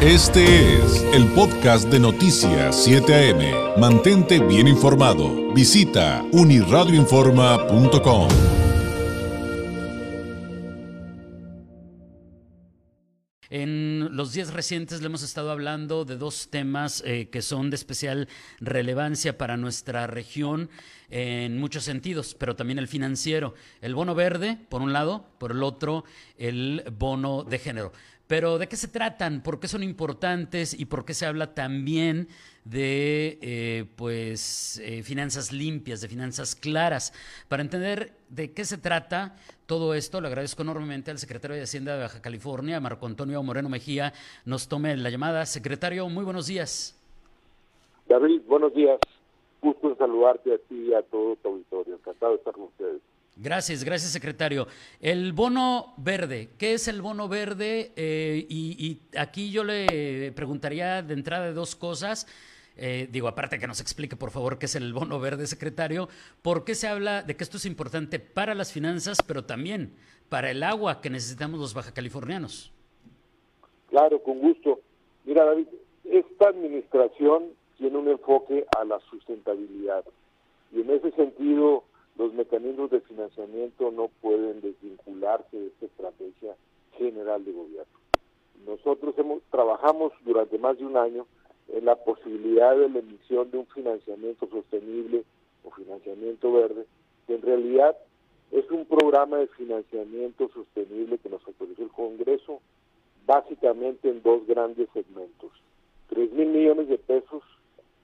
Este es el podcast de Noticias 7 AM. Mantente bien informado. Visita uniradioinforma.com. En los días recientes le hemos estado hablando de dos temas eh, que son de especial relevancia para nuestra región en muchos sentidos, pero también el financiero. El bono verde, por un lado, por el otro, el bono de género. Pero ¿de qué se tratan? ¿Por qué son importantes? ¿Y por qué se habla también de eh, pues, eh, finanzas limpias, de finanzas claras? Para entender de qué se trata todo esto, le agradezco enormemente al secretario de Hacienda de Baja California, Marco Antonio Moreno Mejía, nos tome la llamada. Secretario, muy buenos días. David, buenos días. Gusto en saludarte a ti y a todo tu auditorio. Encantado de estar con ustedes. Gracias, gracias secretario. El bono verde, ¿qué es el bono verde? Eh, y, aquí yo le preguntaría de entrada de dos cosas. Eh, digo, aparte que nos explique por favor qué es el bono verde, secretario, ¿por qué se habla de que esto es importante para las finanzas, pero también para el agua que necesitamos los baja californianos? Claro, con gusto. Mira, David, esta administración tiene un enfoque a la sustentabilidad y en ese sentido los mecanismos de financiamiento no pueden desvincularse de esta estrategia general de gobierno. Nosotros hemos, trabajamos durante más de un año en la posibilidad de la emisión de un financiamiento sostenible o financiamiento verde, que en realidad es un programa de financiamiento sostenible que nos autorizó el Congreso, básicamente en dos grandes segmentos. Tres mil millones de pesos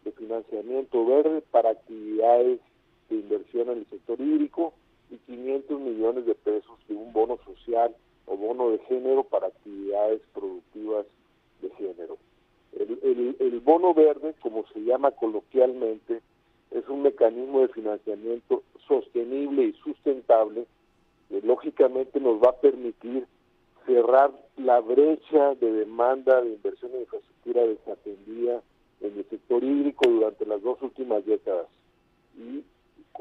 de financiamiento verde para actividades de inversión en el sector hídrico y 500 millones de pesos de un bono social o bono de género para actividades productivas de género. El, el, bono verde, como se llama coloquialmente, es un mecanismo de financiamiento sostenible y sustentable que lógicamente nos va a permitir cerrar la brecha de demanda de inversión en infraestructura desatendida en el sector hídrico durante las dos últimas décadas.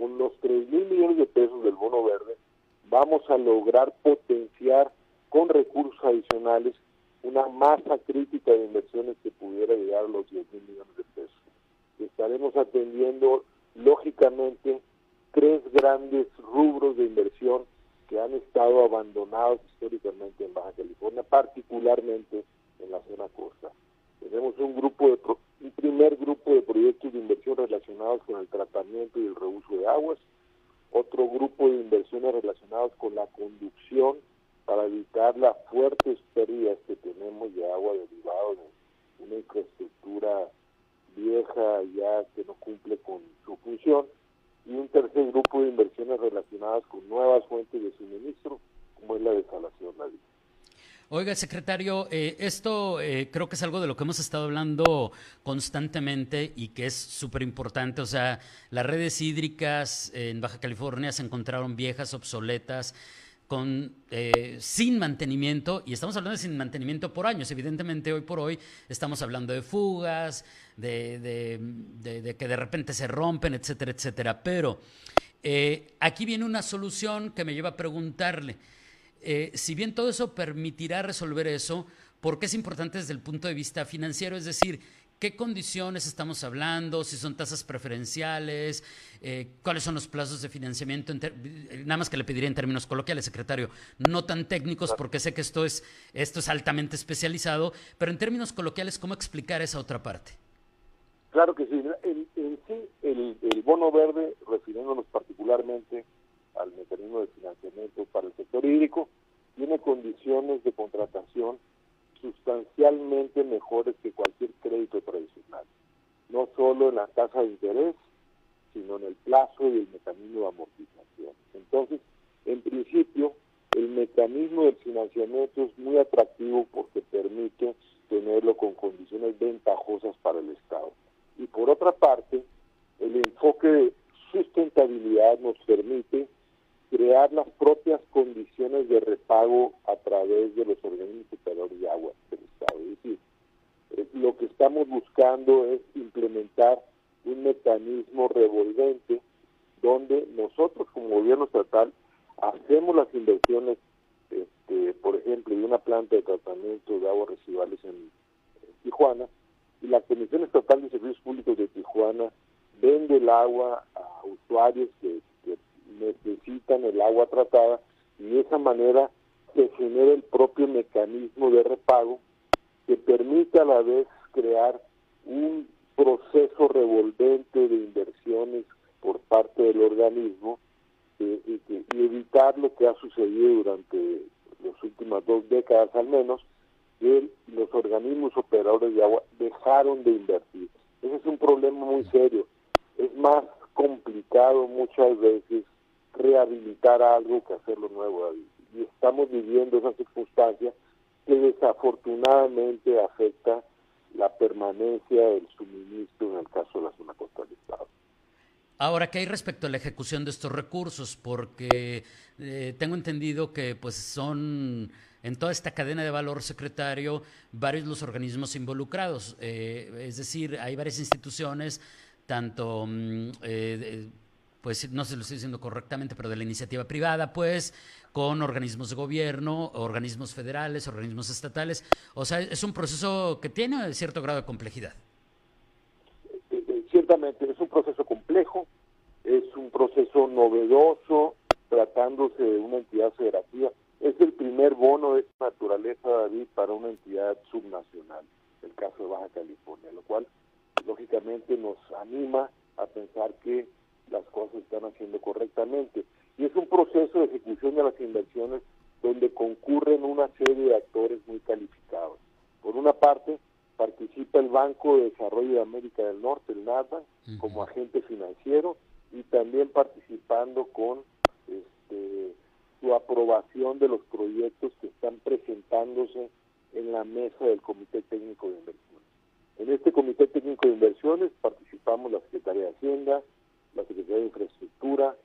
Con los 3 mil millones de pesos del bono verde, vamos a lograr potenciar con recursos adicionales una masa crítica de inversiones que pudiera llegar a los 10 mil millones de pesos. Estaremos atendiendo, lógicamente, tres grandes rubros de inversión que han estado abandonados históricamente en Baja California, particularmente en la zona costa. Tenemos un grupo de un primer grupo de proyectos de inversión relacionados con el tratamiento y el reuso de aguas, otro grupo de inversiones relacionadas con la conducción para evitar las fuertes pérdidas que tenemos de agua derivado de una infraestructura vieja ya que no cumple con su función, y un tercer grupo de inversiones relacionadas con nuevas fuentes de suministro, como es la desalación la Oiga, secretario, eh, esto eh, creo que es algo de lo que hemos estado hablando constantemente y que es súper importante. O sea, las redes hídricas en Baja California se encontraron viejas, obsoletas, con, eh, sin mantenimiento, y estamos hablando de sin mantenimiento por años. Evidentemente, hoy por hoy estamos hablando de fugas, de, de que de repente se rompen, etcétera, etcétera. Pero aquí viene una solución que me lleva a preguntarle. Eh, si bien todo eso permitirá resolver eso, ¿por qué es importante desde el punto de vista financiero? Es decir, ¿qué condiciones estamos hablando? Si son tasas preferenciales, eh, cuáles son los plazos de financiamiento, nada más que le pediría en términos coloquiales, secretario, no tan técnicos porque sé que esto es, esto es altamente especializado, pero en términos coloquiales, ¿cómo explicar esa otra parte? Claro que sí. El, bono verde, refiriéndonos particularmente al mecanismo de financiamiento para el sector hídrico, tiene condiciones de contratación sustancialmente mejores que cualquier crédito tradicional, no solo en la tasa de interés, sino en el plazo y el mecanismo de amortización. Entonces, en principio, el mecanismo del financiamiento es muy atractivo porque permite tenerlo con condiciones ventajosas para el Estado. Y por otra parte, el enfoque de sustentabilidad nos permite crear las propias condiciones de repago a través de los organismos superiores de agua del Estado. Es decir, eh, lo que estamos buscando es implementar un mecanismo revolvente donde nosotros como gobierno estatal hacemos las inversiones, este, por ejemplo, de una planta de tratamiento de aguas residuales en, Tijuana y la Comisión Estatal de Servicios Públicos de Tijuana vende el agua a usuarios que, necesitan el agua tratada y de esa manera se genera el propio mecanismo de repago que permite a la vez crear un proceso revolvente de inversiones por parte del organismo eh, y, evitar lo que ha sucedido durante las últimas dos décadas al menos, que los organismos operadores de agua dejaron de invertir. Ese es un problema muy serio. Es más complicado muchas veces rehabilitar algo que hacerlo nuevo, Y estamos viviendo esa circunstancia que desafortunadamente afecta la permanencia del suministro en el caso de la zona costal del Estado. Ahora, ¿qué hay respecto a la ejecución de estos recursos? Porque eh, tengo entendido que pues son en toda esta cadena de valor secretario varios los organismos involucrados. Eh, es decir, hay varias instituciones, tanto, mm, eh, pues no se lo estoy diciendo correctamente, pero de la iniciativa privada, pues, con organismos de gobierno, organismos federales, organismos estatales. O sea, es un proceso que tiene cierto grado de complejidad. Ciertamente, es un proceso complejo, es un proceso novedoso, tratándose de una entidad federativa. Es el primer bono de esta naturaleza, David, para una entidad subnacional, el caso de Baja California, lo cual lógicamente nos anima a pensar que las cosas están haciendo correctamente. Y es un proceso de ejecución de las inversiones donde concurren una serie de actores muy calificados. Por una parte, participa el Banco de Desarrollo de América del Norte, el NADA, como agente financiero y también participando con este, su aprobación de los proyectos que están presentándose en la mesa del Comité Técnico de Inversiones. En este Comité Técnico de Inversiones participamos la Secretaría de Hacienda, la Secretaría de Infraestructura,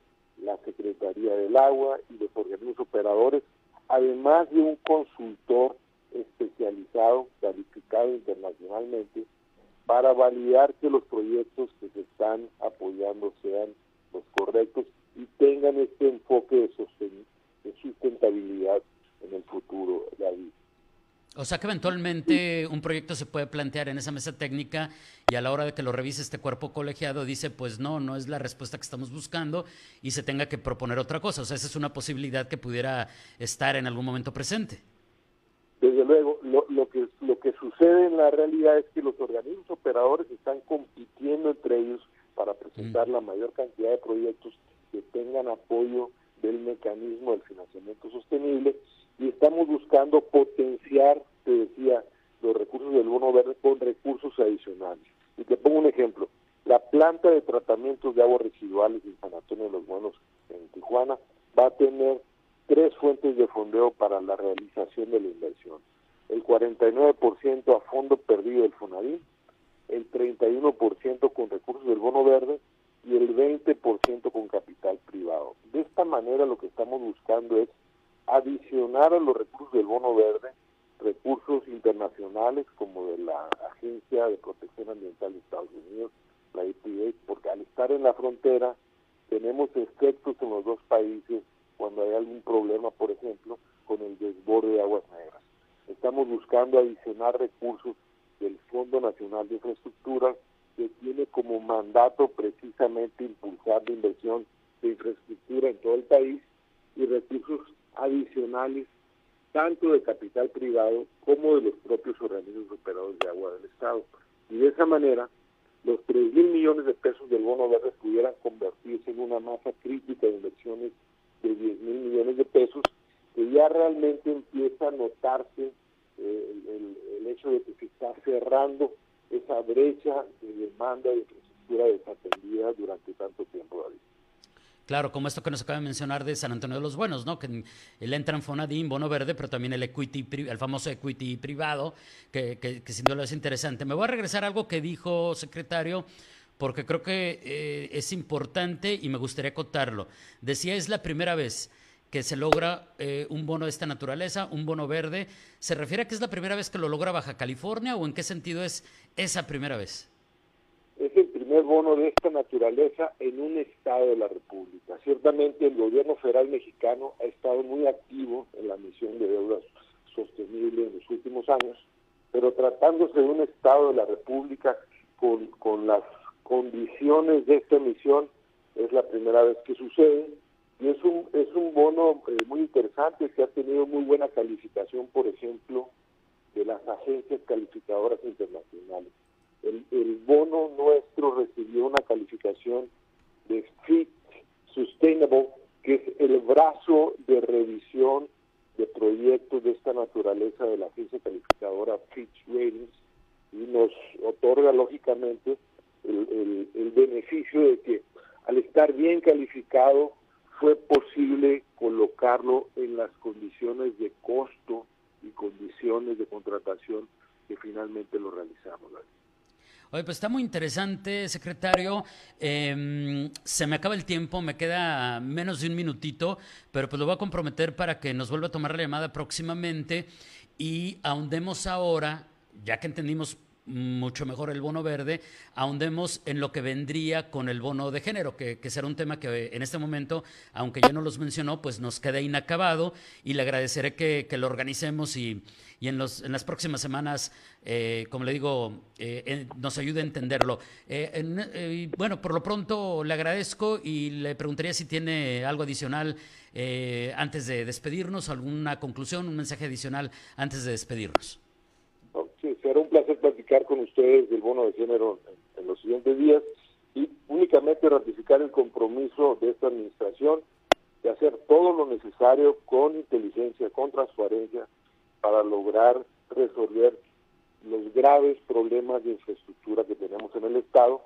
la Secretaría del Agua y los organismos operadores, además de un consultor especializado, calificado internacionalmente, para validar que los proyectos que se están apoyando sean los correctos y tengan este enfoque de, de sustentabilidad en el futuro, David. O sea que eventualmente un proyecto se puede plantear en esa mesa técnica y a la hora de que lo revise este cuerpo colegiado dice, pues no, no es la respuesta que estamos buscando y se tenga que proponer otra cosa. O sea, esa es una posibilidad que pudiera estar en algún momento presente. Desde luego, lo, lo, que, lo que sucede en la realidad es que los organismos operadores están compitiendo entre ellos para presentar mm. la mayor cantidad de proyectos que tengan apoyo del mecanismo del financiamiento sostenible y estamos buscando potenciar, te decía, los recursos del bono verde con recursos adicionales. Y te pongo un ejemplo. La planta de tratamientos de aguas residuales en San Antonio de los Buenos, en Tijuana, va a tener tres fuentes de fondeo para la realización de la inversión. El 49% a fondo perdido del FONAVIN, el 31% con recursos del bono verde y el 20% con capital privado. De esta manera lo que estamos buscando es adicionar a los recursos del bono verde recursos internacionales como de la Agencia de Protección Ambiental de Estados Unidos, la EPA, porque al estar en la frontera tenemos efectos en los dos países cuando hay algún problema, por ejemplo, con el desborde de aguas negras. Estamos buscando adicionar recursos del Fondo Nacional de Infraestructura que tiene como mandato precisamente impulsar la inversión de infraestructura en todo el país y recursos adicionales tanto de capital privado como de los propios organismos operadores de agua del Estado. Y de esa manera, los 3 mil millones de pesos del bono verde pudieran convertirse en una masa crítica de inversiones de 10 mil millones de pesos, que ya realmente empieza a notarse eh, el, el, hecho de que se está cerrando esa brecha de demanda de infraestructura desatendida durante tanto tiempo, David. Claro, como esto que nos acaba de mencionar de San Antonio de los Buenos, ¿no? Que el entran Fonadín, bono verde, pero también el equity, el famoso equity privado, que, que, sin duda es interesante. Me voy a regresar a algo que dijo secretario, porque creo que eh, es importante y me gustaría acotarlo. Decía, es la primera vez que se logra eh, un bono de esta naturaleza, un bono verde. ¿Se refiere a que es la primera vez que lo logra Baja California o en qué sentido es esa primera vez? Primer bono de esta naturaleza en un estado de la República. Ciertamente el gobierno federal mexicano ha estado muy activo en la misión de deuda sostenible en los últimos años, pero tratándose de un Estado de la República con, con las condiciones de esta emisión, es la primera vez que sucede y es un, es un bono eh, muy interesante que ha tenido muy buena calificación, por ejemplo, de las agencias calificadoras internacionales. El, el bono nuestro recibió una calificación de Fit Sustainable, que es el brazo de revisión de proyectos de esta naturaleza de la agencia calificadora Fitch Ratings y nos otorga lógicamente el, el beneficio de que al estar bien calificado fue posible colocarlo en las condiciones de costo y condiciones de contratación que finalmente lo realizamos. Oye, pues está muy interesante, secretario. Em, se me acaba el tiempo, me queda menos de un minutito, pero pues lo voy a comprometer para que nos vuelva a tomar la llamada próximamente y ahondemos ahora, ya que entendimos mucho mejor el bono verde, ahondemos en lo que vendría con el bono de género, que, será un tema que en este momento, aunque ya no los mencionó, pues nos queda inacabado y le agradeceré que, lo organicemos y, en, los, en las próximas semanas, eh, como le digo, eh, nos ayude a entenderlo. Eh, bueno, por lo pronto le agradezco y le preguntaría si tiene algo adicional antes de despedirnos, alguna conclusión, un mensaje adicional antes de despedirnos platicar con ustedes del bono de género en, los siguientes días y únicamente ratificar el compromiso de esta administración de hacer todo lo necesario con inteligencia, con transparencia, para lograr resolver los graves problemas de infraestructura que tenemos en el Estado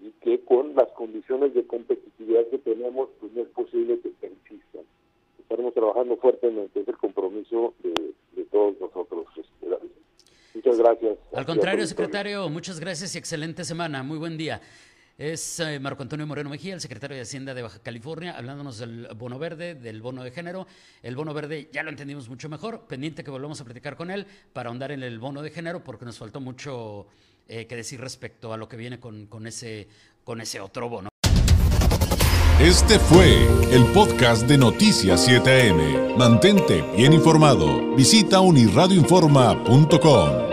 y que con las condiciones de competitividad que tenemos, pues no es posible que persistan. Estaremos trabajando fuertemente, es el compromiso de, de todos nosotros. Muchas gracias. Al contrario, secretario, muchas gracias y excelente semana. Muy buen día. Es eh, Marco Antonio Moreno Mejía, el secretario de Hacienda de Baja California, hablándonos del bono verde, del bono de género. El bono verde ya lo entendimos mucho mejor, pendiente que volvamos a platicar con él para ahondar en el bono de género, porque nos faltó mucho eh, que decir respecto a lo que viene con, con, ese, con ese otro bono. Este fue el podcast de Noticias 7am. Mantente bien informado. Visita unirradioinforma.com.